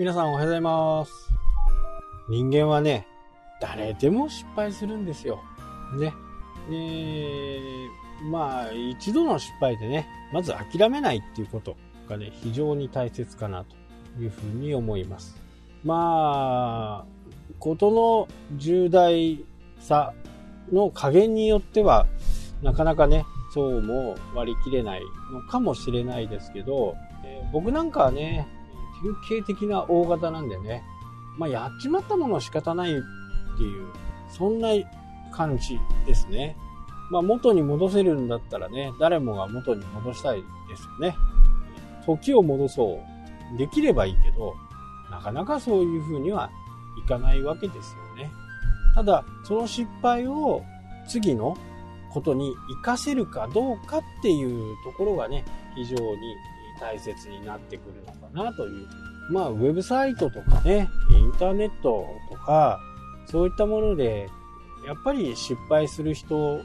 皆さんおはようございます。人間はね、誰でも失敗するんですよ。ね。で、まあ、一度の失敗でね、まず諦めないっていうことがね、非常に大切かなというふうに思います。まあ、ことの重大さの加減によっては、なかなかね、そうも割り切れないのかもしれないですけど、えー僕なんかはね、典型的な大型なんでね、まあ、やっちまったものは仕方ないっていう、そんな感じですね。まあ、元に戻せるんだったらね、誰もが元に戻したいですよね。時を戻そう。できればいいけど、なかなかそういうふうにはいかないわけですよね。ただ、その失敗を次のことに活かせるかどうかっていうところがね、非常に大切になってくるのかなという。まあ、ウェブサイトとかね、インターネットとか、そういったもので、やっぱり失敗する人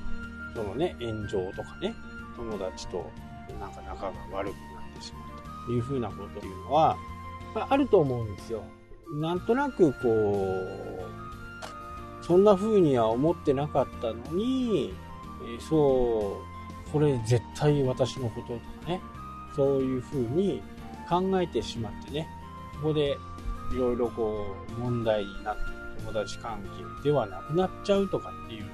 とのね、炎上とかね、友達となんか仲が悪くなってしまうというふうなことっていうのは、やっぱあると思うんですよ。なんとなくこう、そんな風には思ってなかったのに、そう、これ絶対私のこととかね、そういう風に考えてしまってね、ここでいろいろこう問題になって友達関係ではなくなっちゃうとかっていう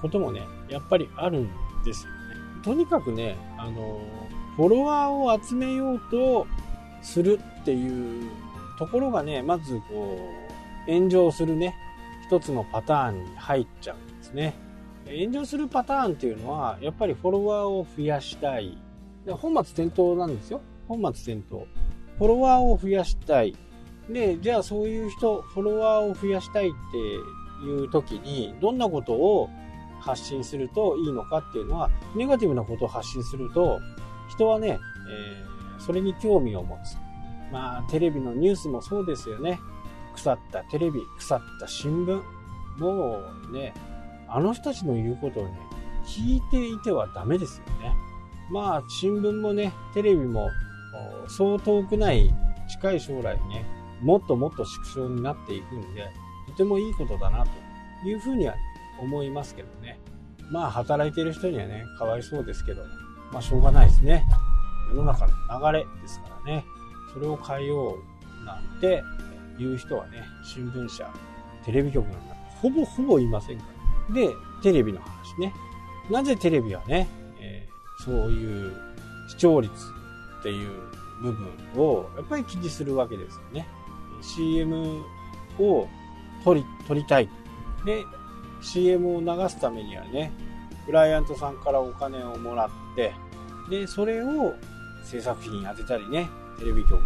こともね、やっぱりあるんですよね。とにかくね、あの、フォロワーを集めようとするっていうところがね、まずこう、炎上するね、一つのパターンに入っちゃうんですね。炎上するパターンっていうのは、やっぱりフォロワーを増やしたい。で本末転倒なんですよ。本末転倒。フォロワーを増やしたい。で、じゃあそういう人、フォロワーを増やしたいっていう時に、どんなことを発信するといいのかっていうのは、ネガティブなことを発信すると、人はね、えーそれに興味を持つ。まあ、テレビのニュースもそうですよね。腐ったテレビ、腐った新聞。もうね、あの人たちの言うことをね、聞いていてはダメですよね。まあ、新聞もね、テレビも、そう遠くない近い将来ね、もっともっと縮小になっていくんで、とてもいいことだなというふうには思いますけどね。まあ、働いてる人にはね、かわいそうですけど、まあ、しょうがないですね。世の中の流れですからね。それを変えようなんて言う人はね、新聞社、テレビ局なんかほぼほぼいませんから。で、テレビの話ね。なぜテレビはね、そういう視聴率っていう部分をやっぱり気にするわけですよね。CM を撮り、撮りたい。で、CM を流すためにはね、クライアントさんからお金をもらって、で、それを制作費に当てたりね、テレビ局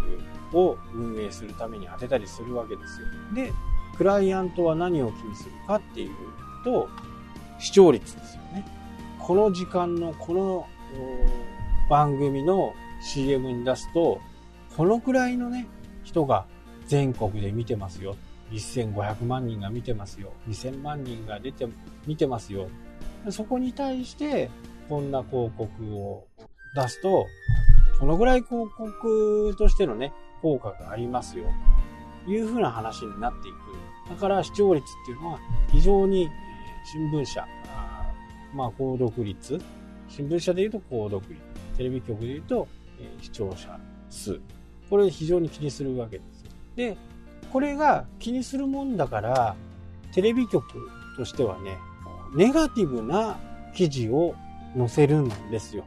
を運営するために当てたりするわけですよ。で、クライアントは何を気にするかっていうと、視聴率ですよね。この時間のこの番組の CM に出すと、このくらいのね、人が全国で見てますよ。1500万人が見てますよ。2000万人が出て、見てますよ。そこに対して、こんな広告を出すと、このぐらい広告としてのね、効果がありますよ。いうふうな話になっていく。だから視聴率っていうのは非常に新聞社、まあ、購読率、新聞社で言うと購読率、テレビ局で言うと、えー視聴者数。これ非常に気にするわけです。で、これが気にするもんだから、テレビ局としてはね、ネガティブな記事を載せるんですよ。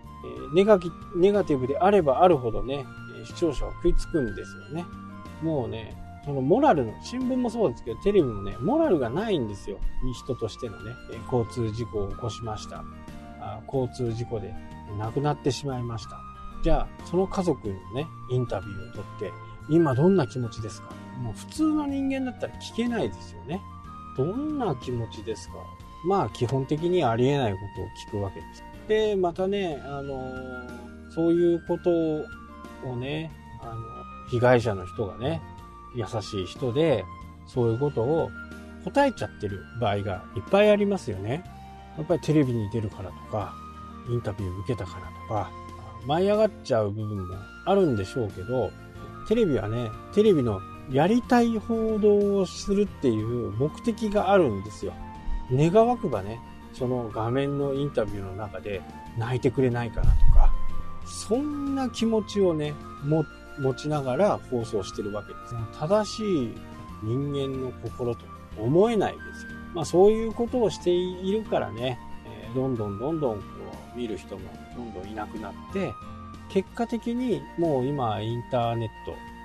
えネガネガティブであればあるほどね、視聴者は食いつくんですよね。もうね、そのモラルの、新聞もそうですけど、テレビもね、モラルがないんですよ。人としてのね、交通事故を起こしました。交通事故で亡くなってしまいました。じゃあ、その家族のね、インタビューを取って、今どんな気持ちですか？もう普通の人間だったら聞けないですよね。どんな気持ちですか？まあ基本的にありえないことを聞くわけです。で、またね、あのーそういうことをね、あの、被害者の人がね、優しい人で、そういうことを答えちゃってる場合がいっぱいありますよね。やっぱりテレビに出るからとか、インタビュー受けたからとか、舞い上がっちゃう部分もあるんでしょうけど、テレビはね、テレビのやりたい報道をするっていう目的があるんですよ。願わくばね、その画面のインタビューの中で泣いてくれないかなとか、そんな気持ちをね、持ちながら放送してるわけです。正しい人間の心と思えないですよ。まあそういうことをしているからね、えー、どんどんどんどんこう見る人もどんどんいなくなって、結果的にもう今インターネッ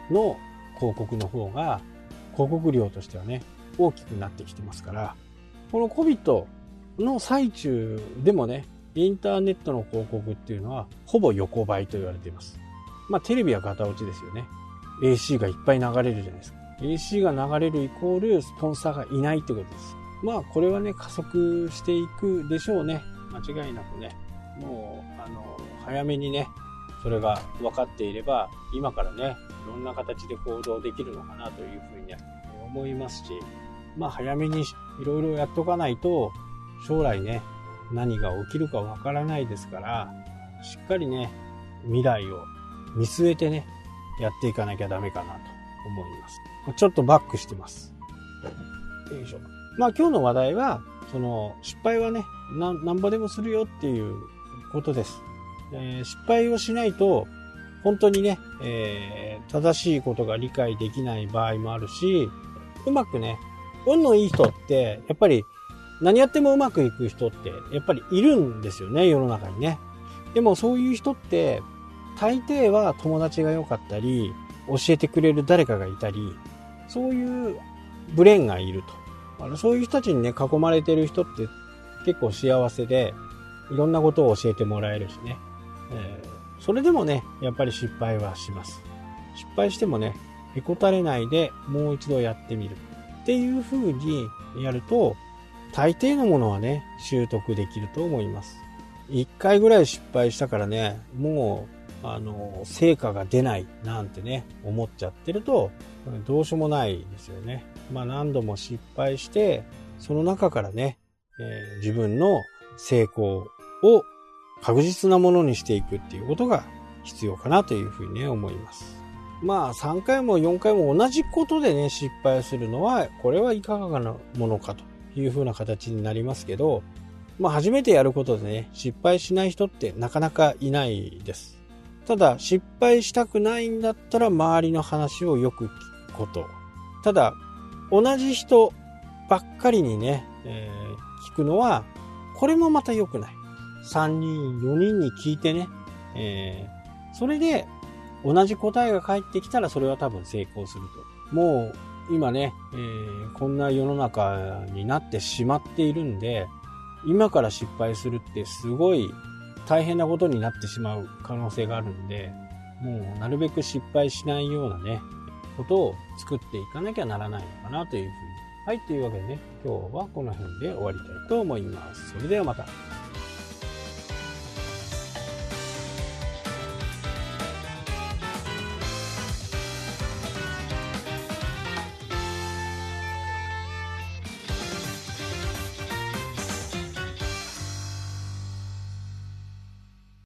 トの広告の方が広告量としてはね、大きくなってきてますから、この COVID の最中でもね、インターネットの広告っていうのはほぼ横ばいと言われています。まあテレビは型落ちですよね。AC がいっぱい流れるじゃないですか。AC が流れるイコールスポンサーがいないってことです。まあこれはね、加速していくでしょうね。間違いなくね。もう、あの、早めにね、それが分かっていれば、今からね、いろんな形で行動できるのかなというふうに、ね、思いますし、まあ早めにいろいろやっとかないと、将来ね、何が起きるかわからないですから、しっかりね、未来を見据えてね、やっていかなきゃダメかなと思います。ちょっとバックしてます。よいしょ。まあ今日の話題は、その失敗はね、な何場でもするよっていうことです。えー、失敗をしないと、本当にね、えー、正しいことが理解できない場合もあるし、うまくね、運のいい人って、やっぱり何やってもうまくいく人って、やっぱりいるんですよね、世の中にね。でもそういう人って、大抵は友達が良かったり、教えてくれる誰かがいたり、そういうブレーンがいると。あのそういう人たちにね、囲まれてる人って結構幸せで、いろんなことを教えてもらえるしね。えー、それでもね、やっぱり失敗はします。失敗してもね、へこたれないでもう一度やってみる。っていう風にやると、大抵のものはね、習得できると思います。一回ぐらい失敗したからね、もう、あの、成果が出ないなんてね、思っちゃってると、どうしようもないですよね。まあ何度も失敗して、その中からね、えー、自分の成功を確実なものにしていくっていうことが必要かなというふうにね、思います。まあ3回も4回も同じことでね、失敗するのは、これはいかがなものかというふうな形になりますけど、まあ初めてやることでね、失敗しない人ってなかなかいないです。ただ、失敗したくないんだったら周りの話をよく聞くこと。ただ、同じ人ばっかりにね、えー、聞くのは、これもまた良くない。3人、4人に聞いてね、えー、それで同じ答えが返ってきたらそれは多分成功すると。もう今ね、えー、こんな世の中になってしまっているんで、今から失敗するってすごい大変なことになってしまう可能性があるんで、もうなるべく失敗しないようなね、ことを作っていかなきゃならないのかなというふうに。はい、というわけでね、今日はこの辺で終わりたいと思います。それではまた。